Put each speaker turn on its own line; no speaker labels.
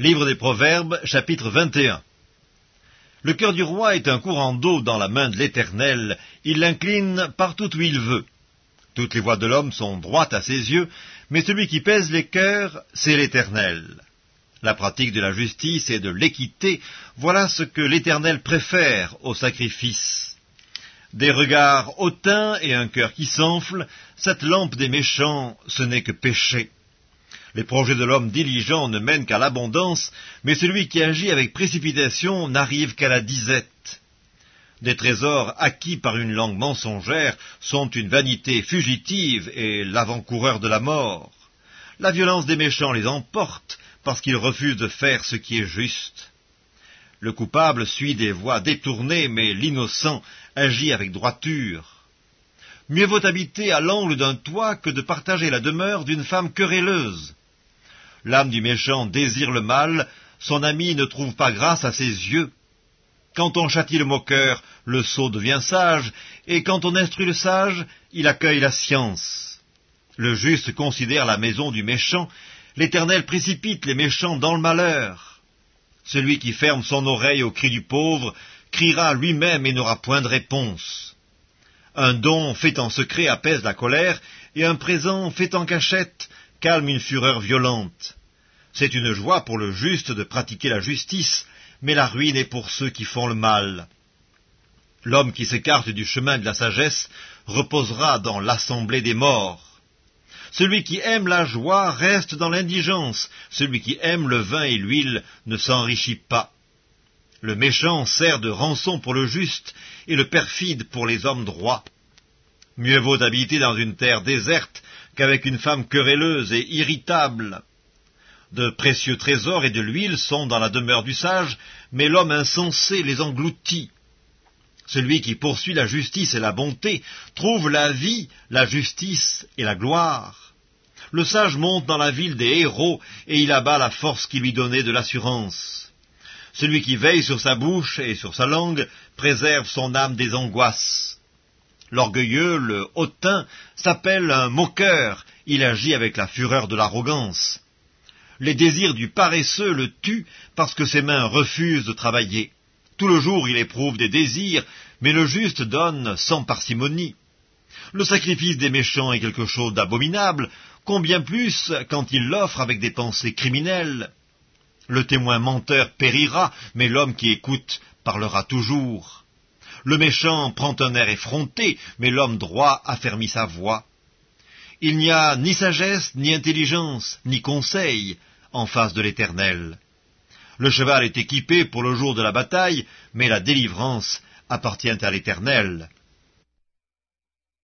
Livre des Proverbes, chapitre 21 Le cœur du roi est un courant d'eau dans la main de l'Éternel, il l'incline partout où il veut. Toutes les voies de l'homme sont droites à ses yeux, mais celui qui pèse les cœurs, c'est l'Éternel. La pratique de la justice et de l'équité, voilà ce que l'Éternel préfère au sacrifice. Des regards hautains et un cœur qui s'enfle, cette lampe des méchants, ce n'est que péché. Les projets de l'homme diligent ne mènent qu'à l'abondance, mais celui qui agit avec précipitation n'arrive qu'à la disette. Des trésors acquis par une langue mensongère sont une vanité fugitive et l'avant-coureur de la mort. La violence des méchants les emporte parce qu'ils refusent de faire ce qui est juste. Le coupable suit des voies détournées, mais l'innocent agit avec droiture. Mieux vaut habiter à l'angle d'un toit que de partager la demeure d'une femme querelleuse. L'âme du méchant désire le mal, son ami ne trouve pas grâce à ses yeux. Quand on châtie le moqueur, le sot devient sage, et quand on instruit le sage, il accueille la science. Le juste considère la maison du méchant, l'Éternel précipite les méchants dans le malheur. Celui qui ferme son oreille au cri du pauvre criera lui-même et n'aura point de réponse. Un don fait en secret apaise la colère, et un présent fait en cachette calme une fureur violente. C'est une joie pour le juste de pratiquer la justice, mais la ruine est pour ceux qui font le mal. L'homme qui s'écarte du chemin de la sagesse reposera dans l'assemblée des morts. Celui qui aime la joie reste dans l'indigence, celui qui aime le vin et l'huile ne s'enrichit pas. Le méchant sert de rançon pour le juste, et le perfide pour les hommes droits. Mieux vaut habiter dans une terre déserte qu'avec une femme querelleuse et irritable. De précieux trésors et de l'huile sont dans la demeure du sage, mais l'homme insensé les engloutit. Celui qui poursuit la justice et la bonté trouve la vie, la justice et la gloire. Le sage monte dans la ville des héros, et il abat la force qui lui donnait de l'assurance. Celui qui veille sur sa bouche et sur sa langue préserve son âme des angoisses. L'orgueilleux, le hautain, s'appelle un moqueur, il agit avec la fureur de l'arrogance. Les désirs du paresseux le tuent parce que ses mains refusent de travailler. Tout le jour il éprouve des désirs, mais le juste donne sans parcimonie. Le sacrifice des méchants est quelque chose d'abominable, combien plus quand il l'offre avec des pensées criminelles. Le témoin menteur périra, mais l'homme qui écoute parlera toujours. Le méchant prend un air effronté, mais l'homme droit affermit sa voix. Il n'y a ni sagesse, ni intelligence, ni conseil en face de l'Éternel. Le cheval est équipé pour le jour de la bataille, mais la délivrance appartient à l'Éternel.